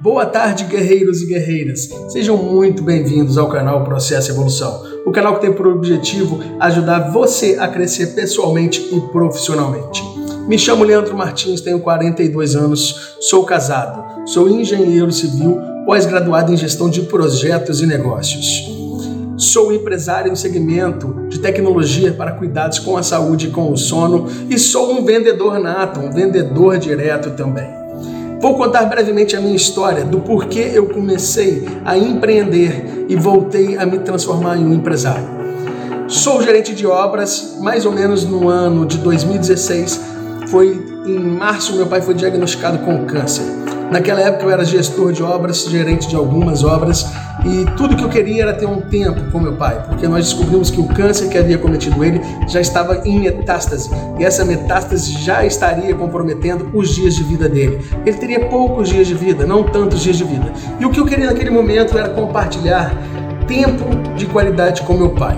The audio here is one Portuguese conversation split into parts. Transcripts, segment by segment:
Boa tarde, guerreiros e guerreiras. Sejam muito bem-vindos ao canal Processo Evolução, o canal que tem por objetivo ajudar você a crescer pessoalmente e profissionalmente. Me chamo Leandro Martins, tenho 42 anos, sou casado, sou engenheiro civil, pós-graduado em gestão de projetos e negócios. Sou empresário no segmento de tecnologia para cuidados com a saúde e com o sono e sou um vendedor nato, um vendedor direto também. Vou contar brevemente a minha história do porquê eu comecei a empreender e voltei a me transformar em um empresário. Sou gerente de obras, mais ou menos no ano de 2016. Foi em março meu pai foi diagnosticado com câncer. Naquela época eu era gestor de obras, gerente de algumas obras e tudo que eu queria era ter um tempo com meu pai, porque nós descobrimos que o câncer que havia cometido ele já estava em metástase e essa metástase já estaria comprometendo os dias de vida dele. Ele teria poucos dias de vida, não tantos dias de vida. E o que eu queria naquele momento era compartilhar tempo de qualidade com meu pai.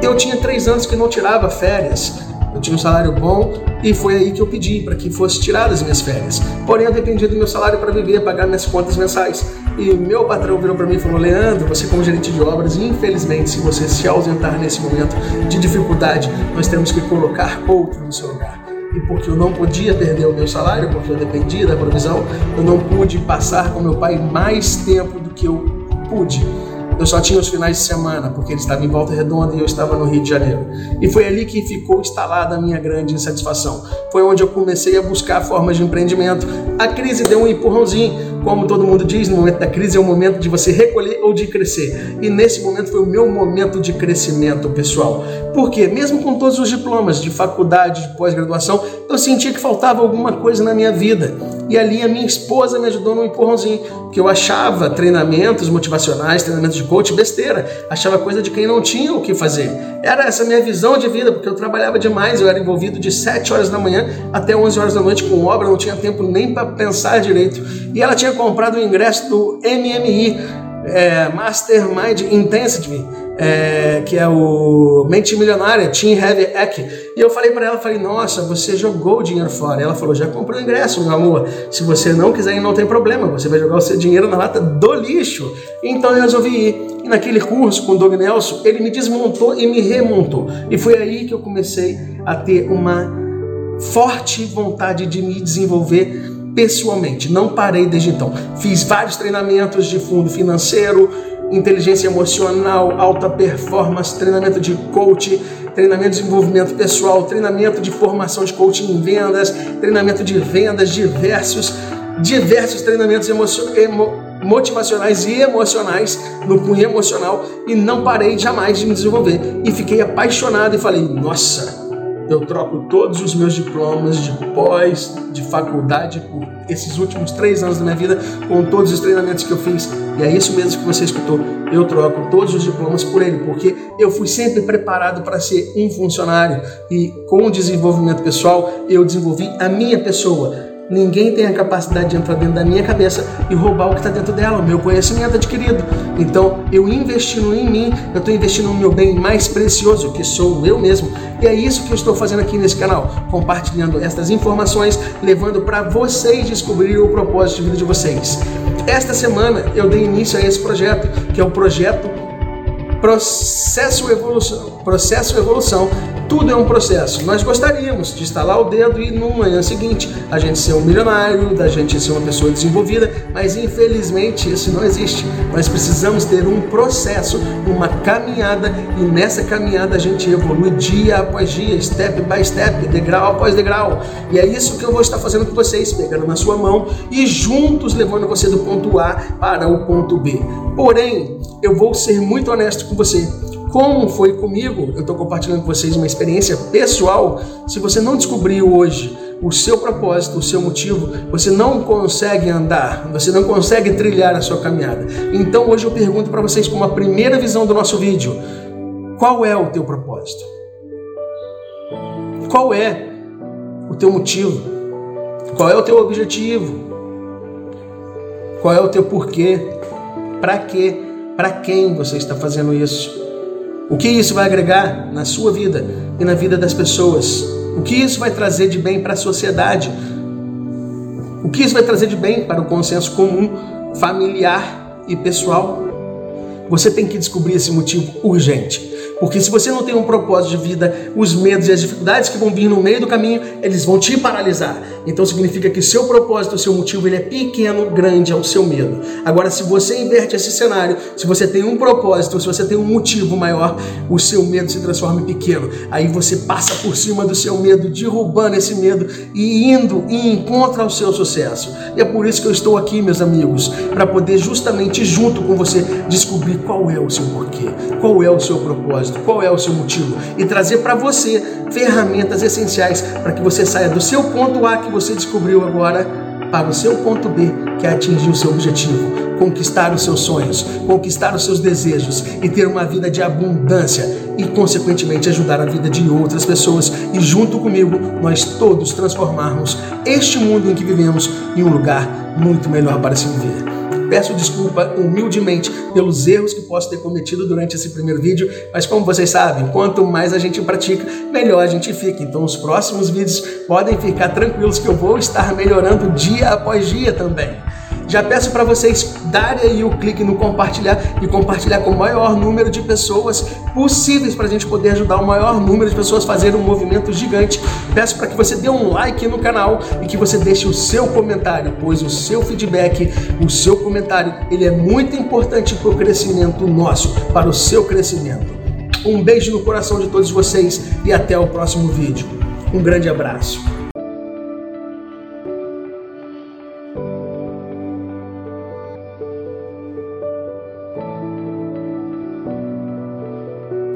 Eu tinha três anos que não tirava férias eu tinha um salário bom e foi aí que eu pedi para que fosse tiradas as minhas férias. Porém, eu dependia do meu salário para viver, pagar minhas contas mensais. E meu patrão virou para mim e falou: Leandro, você, como gerente de obras, infelizmente, se você se ausentar nesse momento de dificuldade, nós temos que colocar outro no seu lugar e porque eu não podia perder o meu salário, porque eu dependia da provisão, eu não pude passar com meu pai mais tempo do que eu pude. Eu só tinha os finais de semana, porque ele estava em Volta Redonda e eu estava no Rio de Janeiro. E foi ali que ficou instalada a minha grande insatisfação. Foi onde eu comecei a buscar formas de empreendimento. A crise deu um empurrãozinho como todo mundo diz, no momento da crise é o momento de você recolher ou de crescer. E nesse momento foi o meu momento de crescimento pessoal. Porque, mesmo com todos os diplomas de faculdade, de pós-graduação, eu sentia que faltava alguma coisa na minha vida. E ali a minha esposa me ajudou num empurrãozinho, que eu achava treinamentos motivacionais, treinamentos de coach besteira, achava coisa de quem não tinha o que fazer. Era essa minha visão de vida, porque eu trabalhava demais, eu era envolvido de 7 horas da manhã até 11 horas da noite com obra, não tinha tempo nem para pensar direito. E ela tinha comprado o ingresso do MMI, é, Mastermind Intensity, é, que é o Mente Milionária, Team Heavy Hack. E eu falei para ela, falei, nossa, você jogou o dinheiro fora. Ela falou, já comprou o ingresso, meu amor. Se você não quiser não tem problema. Você vai jogar o seu dinheiro na lata do lixo. Então eu resolvi ir. E naquele curso com o Doug Nelson, ele me desmontou e me remontou. E foi aí que eu comecei a ter uma forte vontade de me desenvolver pessoalmente. Não parei desde então. Fiz vários treinamentos de fundo financeiro, inteligência emocional, alta performance, treinamento de coach, treinamento de desenvolvimento pessoal, treinamento de formação de coaching em vendas, treinamento de vendas, diversos, diversos treinamentos emo motivacionais e emocionais no cunho emocional e não parei jamais de me desenvolver. E fiquei apaixonado e falei, nossa, eu troco todos os meus diplomas de pós, de faculdade, por esses últimos três anos da minha vida, com todos os treinamentos que eu fiz. E é isso mesmo que você escutou. Eu troco todos os diplomas por ele, porque eu fui sempre preparado para ser um funcionário. E com o desenvolvimento pessoal, eu desenvolvi a minha pessoa Ninguém tem a capacidade de entrar dentro da minha cabeça e roubar o que está dentro dela, o meu conhecimento adquirido. Então, eu investindo em mim, eu estou investindo no meu bem mais precioso, que sou eu mesmo. E é isso que eu estou fazendo aqui nesse canal, compartilhando estas informações, levando para vocês descobrir o propósito de vida de vocês. Esta semana eu dei início a esse projeto, que é o projeto Processo Evolução, Processo Evolução tudo é um processo. Nós gostaríamos de instalar o dedo e no manhã seguinte a gente ser um milionário, da gente ser uma pessoa desenvolvida, mas infelizmente isso não existe. Nós precisamos ter um processo, uma caminhada e nessa caminhada a gente evolui dia após dia, step by step, degrau após degrau. E é isso que eu vou estar fazendo com vocês, pegando na sua mão e juntos levando você do ponto A para o ponto B. Porém, eu vou ser muito honesto com você como foi comigo, eu estou compartilhando com vocês uma experiência pessoal. Se você não descobriu hoje o seu propósito, o seu motivo, você não consegue andar, você não consegue trilhar a sua caminhada. Então hoje eu pergunto para vocês, como a primeira visão do nosso vídeo, qual é o teu propósito? Qual é o teu motivo? Qual é o teu objetivo? Qual é o teu porquê? Para quê? Para quem você está fazendo isso? O que isso vai agregar na sua vida e na vida das pessoas? O que isso vai trazer de bem para a sociedade? O que isso vai trazer de bem para o consenso comum familiar e pessoal? Você tem que descobrir esse motivo urgente. Porque se você não tem um propósito de vida, os medos e as dificuldades que vão vir no meio do caminho, eles vão te paralisar. Então significa que seu propósito, o seu motivo, ele é pequeno, grande ao seu medo. Agora, se você inverte esse cenário, se você tem um propósito, se você tem um motivo maior, o seu medo se transforma em pequeno. Aí você passa por cima do seu medo, derrubando esse medo e indo em encontro ao seu sucesso. E é por isso que eu estou aqui, meus amigos, para poder justamente junto com você descobrir qual é o seu porquê, qual é o seu propósito propósito, qual é o seu motivo e trazer para você ferramentas essenciais para que você saia do seu ponto A que você descobriu agora para o seu ponto B, que é atingir o seu objetivo, conquistar os seus sonhos, conquistar os seus desejos e ter uma vida de abundância e, consequentemente, ajudar a vida de outras pessoas e, junto comigo, nós todos transformarmos este mundo em que vivemos em um lugar muito melhor para se viver. Peço desculpa humildemente pelos erros que posso ter cometido durante esse primeiro vídeo, mas como vocês sabem, quanto mais a gente pratica, melhor a gente fica. Então os próximos vídeos podem ficar tranquilos que eu vou estar melhorando dia após dia também. Já peço para vocês darem aí o clique no compartilhar e compartilhar com o maior número de pessoas possíveis para a gente poder ajudar o maior número de pessoas a fazer um movimento gigante. Peço para que você dê um like no canal e que você deixe o seu comentário, pois o seu feedback, o seu comentário, ele é muito importante para o crescimento nosso, para o seu crescimento. Um beijo no coração de todos vocês e até o próximo vídeo. Um grande abraço.